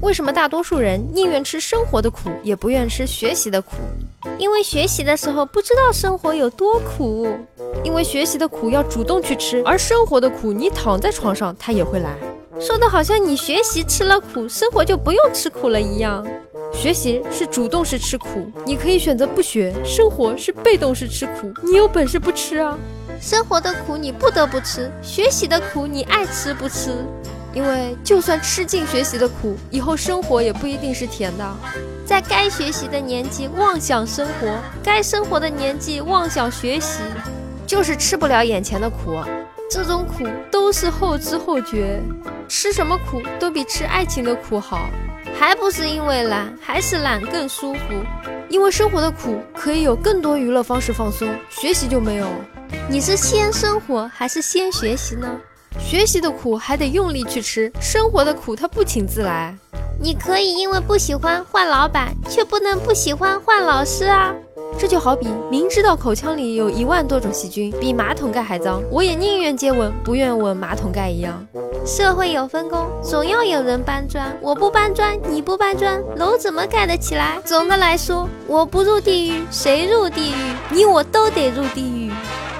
为什么大多数人宁愿吃生活的苦，也不愿吃学习的苦？因为学习的时候不知道生活有多苦。因为学习的苦要主动去吃，而生活的苦你躺在床上它也会来。说的好像你学习吃了苦，生活就不用吃苦了一样。学习是主动式吃苦，你可以选择不学；生活是被动式吃苦，你有本事不吃啊。生活的苦你不得不吃，学习的苦你爱吃不吃。因为就算吃尽学习的苦，以后生活也不一定是甜的。在该学习的年纪妄想生活，该生活的年纪妄想学习，就是吃不了眼前的苦。这种苦都是后知后觉，吃什么苦都比吃爱情的苦好。还不是因为懒，还是懒更舒服。因为生活的苦可以有更多娱乐方式放松，学习就没有。你是先生活还是先学习呢？学习的苦还得用力去吃，生活的苦它不请自来。你可以因为不喜欢换老板，却不能不喜欢换老师啊。这就好比明知道口腔里有一万多种细菌，比马桶盖还脏，我也宁愿接吻，不愿吻马桶盖一样。社会有分工，总要有人搬砖。我不搬砖，你不搬砖，楼怎么盖得起来？总的来说，我不入地狱，谁入地狱？你我都得入地狱。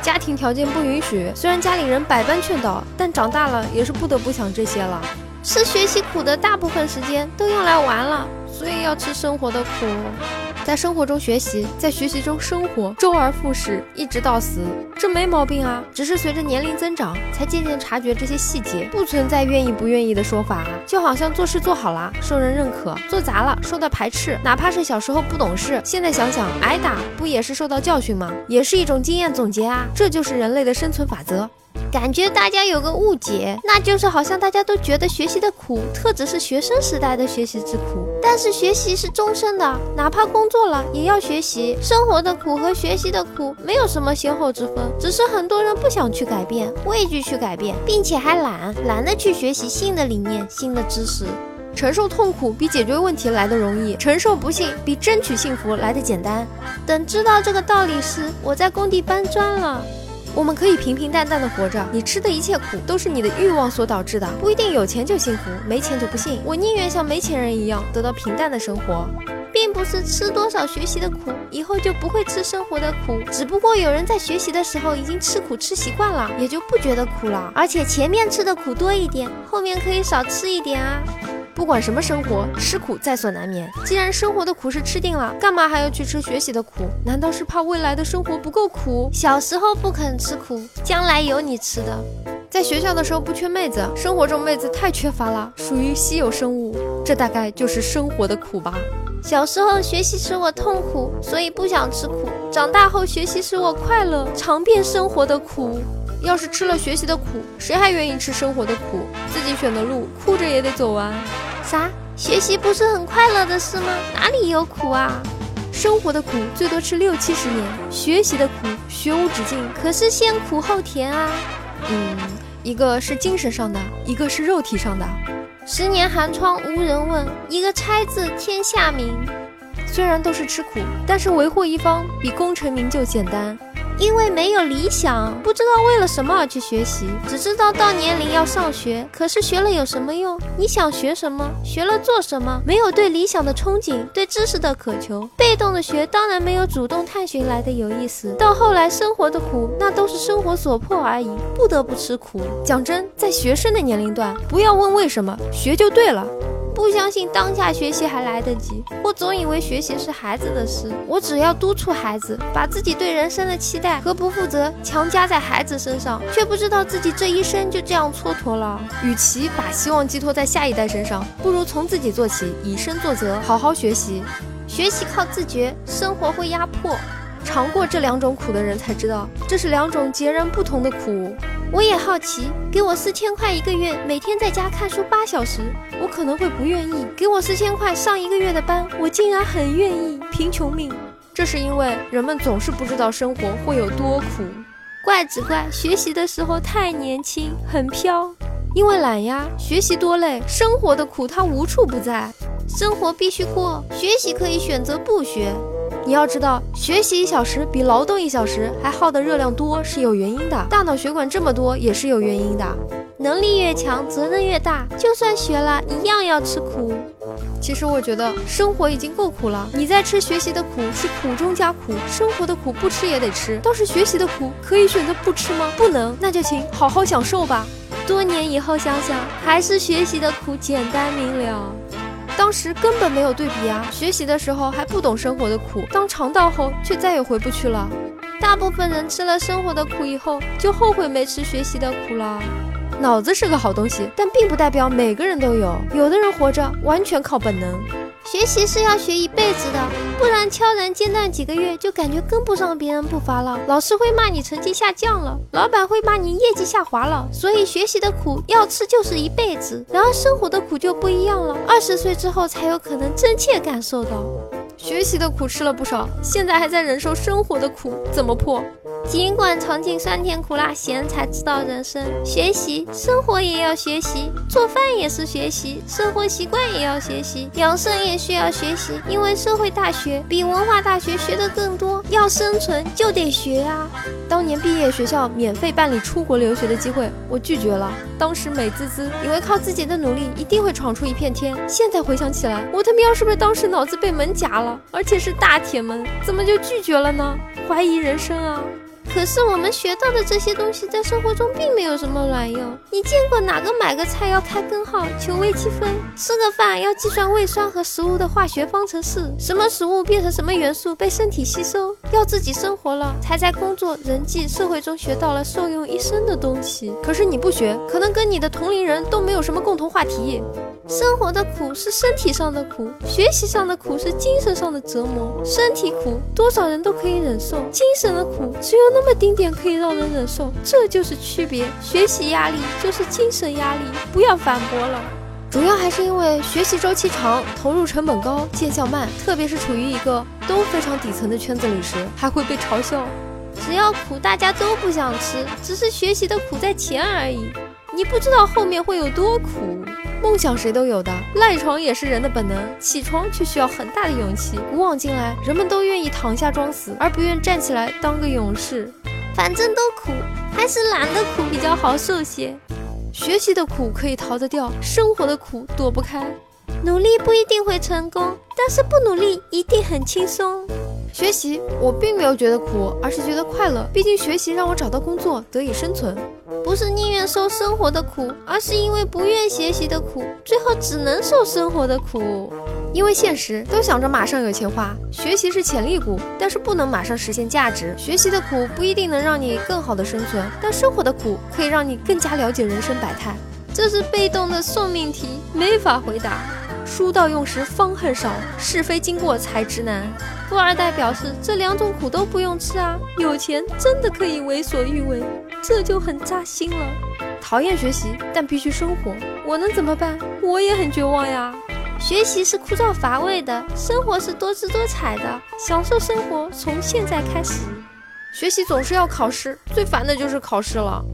家庭条件不允许，虽然家里人百般劝导，但长大了也是不得不想这些了。吃学习苦的大部分时间都用来玩了，所以要吃生活的苦。在生活中学习，在学习中生活，周而复始，一直到死，这没毛病啊。只是随着年龄增长，才渐渐察觉这些细节，不存在愿意不愿意的说法。就好像做事做好了，受人认可；做砸了，受到排斥。哪怕是小时候不懂事，现在想想，挨打不也是受到教训吗？也是一种经验总结啊。这就是人类的生存法则。感觉大家有个误解，那就是好像大家都觉得学习的苦，特指是学生时代的学习之苦。但是学习是终身的，哪怕工作了也要学习。生活的苦和学习的苦没有什么先后之分，只是很多人不想去改变，畏惧去改变，并且还懒，懒得去学习新的理念、新的知识。承受痛苦比解决问题来的容易，承受不幸比争取幸福来的简单。等知道这个道理时，我在工地搬砖了。我们可以平平淡淡的活着，你吃的一切苦都是你的欲望所导致的，不一定有钱就幸福，没钱就不幸。我宁愿像没钱人一样得到平淡的生活，并不是吃多少学习的苦，以后就不会吃生活的苦。只不过有人在学习的时候已经吃苦吃习惯了，也就不觉得苦了。而且前面吃的苦多一点，后面可以少吃一点啊。不管什么生活，吃苦在所难免。既然生活的苦是吃定了，干嘛还要去吃学习的苦？难道是怕未来的生活不够苦？小时候不肯吃苦，将来有你吃的。在学校的时候不缺妹子，生活中妹子太缺乏了，属于稀有生物。这大概就是生活的苦吧。小时候学习使我痛苦，所以不想吃苦。长大后学习使我快乐，尝遍生活的苦。要是吃了学习的苦，谁还愿意吃生活的苦？自己选的路，哭着也得走完。啥？学习不是很快乐的事吗？哪里有苦啊？生活的苦最多吃六七十年，学习的苦学无止境。可是先苦后甜啊。嗯，一个是精神上的，一个是肉体上的。十年寒窗无人问，一个拆字天下名。虽然都是吃苦，但是维护一方比功成名就简单。因为没有理想，不知道为了什么而去学习，只知道到年龄要上学。可是学了有什么用？你想学什么？学了做什么？没有对理想的憧憬，对知识的渴求。被动的学，当然没有主动探寻来的有意思。到后来，生活的苦，那都是生活所迫而已，不得不吃苦。讲真，在学生的年龄段，不要问为什么，学就对了。不相信当下学习还来得及，我总以为学习是孩子的事，我只要督促孩子，把自己对人生的期待和不负责强加在孩子身上，却不知道自己这一生就这样蹉跎了。与其把希望寄托在下一代身上，不如从自己做起，以身作则，好好学习。学习靠自觉，生活会压迫。尝过这两种苦的人才知道，这是两种截然不同的苦。我也好奇，给我四千块一个月，每天在家看书八小时，我可能会不愿意；给我四千块上一个月的班，我竟然很愿意。贫穷命，这是因为人们总是不知道生活会有多苦。怪只怪学习的时候太年轻，很飘。因为懒呀，学习多累，生活的苦它无处不在。生活必须过，学习可以选择不学。你要知道，学习一小时比劳动一小时还耗的热量多是有原因的，大脑血管这么多也是有原因的。能力越强，责任越大，就算学了一样要吃苦。其实我觉得生活已经够苦了，你在吃学习的苦是苦中加苦，生活的苦不吃也得吃。倒是学习的苦可以选择不吃吗？不能，那就请好好享受吧。多年以后想想，还是学习的苦简单明了。当时根本没有对比啊，学习的时候还不懂生活的苦，当尝到后却再也回不去了。大部分人吃了生活的苦以后，就后悔没吃学习的苦了。脑子是个好东西，但并不代表每个人都有。有的人活着完全靠本能。学习是要学一辈子的，不然悄然间断几个月，就感觉跟不上别人步伐了。老师会骂你成绩下降了，老板会骂你业绩下滑了。所以学习的苦要吃就是一辈子。然而生活的苦就不一样了，二十岁之后才有可能真切感受到。学习的苦吃了不少，现在还在忍受生活的苦，怎么破？尽管尝尽酸甜苦辣咸，才知道人生。学习生活也要学习，做饭也是学习，生活习惯也要学习，养生也需要学习。因为社会大学比文化大学学的更多，要生存就得学啊。当年毕业学校免费办理出国留学的机会，我拒绝了。当时美滋滋，以为靠自己的努力一定会闯出一片天。现在回想起来，我他喵是不是当时脑子被门夹了？而且是大铁门，怎么就拒绝了呢？怀疑人生啊！可是我们学到的这些东西，在生活中并没有什么卵用。你见过哪个买个菜要开根号求微积分，吃个饭要计算胃酸和食物的化学方程式？什么食物变成什么元素被身体吸收？要自己生活了，才在工作、人际、社会中学到了受用一生的东西。可是你不学，可能跟你的同龄人都没有什么共同话题。生活的苦是身体上的苦，学习上的苦是精神上的折磨。身体苦多少人都可以忍受，精神的苦只有那那么丁点可以让人忍受，这就是区别。学习压力就是精神压力，不要反驳了。主要还是因为学习周期长，投入成本高，见效慢，特别是处于一个都非常底层的圈子里时，还会被嘲笑。只要苦，大家都不想吃，只是学习的苦在前而已。你不知道后面会有多苦。梦想谁都有的，赖床也是人的本能，起床却需要很大的勇气。古往今来，人们都愿意躺下装死，而不愿站起来当个勇士。反正都苦，还是懒得苦比较好受些。学习的苦可以逃得掉，生活的苦躲不开。努力不一定会成功，但是不努力一定很轻松。学习我并没有觉得苦，而是觉得快乐。毕竟学习让我找到工作，得以生存。不是宁愿受生活的苦，而是因为不愿学习的苦，最后只能受生活的苦。因为现实都想着马上有钱花，学习是潜力股，但是不能马上实现价值。学习的苦不一定能让你更好的生存，但生活的苦可以让你更加了解人生百态。这是被动的送命题，没法回答。书到用时方恨少，是非经过才知难。富二代表示，这两种苦都不用吃啊，有钱真的可以为所欲为，这就很扎心了。讨厌学习，但必须生活，我能怎么办？我也很绝望呀。学习是枯燥乏味的，生活是多姿多彩的，享受生活从现在开始。学习总是要考试，最烦的就是考试了。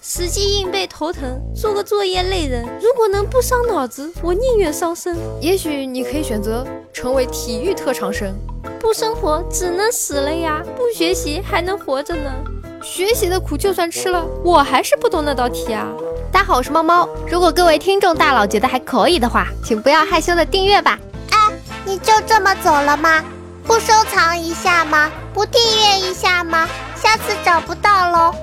死记硬背头疼，做个作业累人。如果能不伤脑子，我宁愿伤身。也许你可以选择成为体育特长生，不生活只能死了呀，不学习还能活着呢。学习的苦就算吃了，我还是不懂那道题啊。大家好，我是猫猫。如果各位听众大佬觉得还可以的话，请不要害羞的订阅吧。哎，你就这么走了吗？不收藏一下吗？不订阅一下吗？下次找不到喽。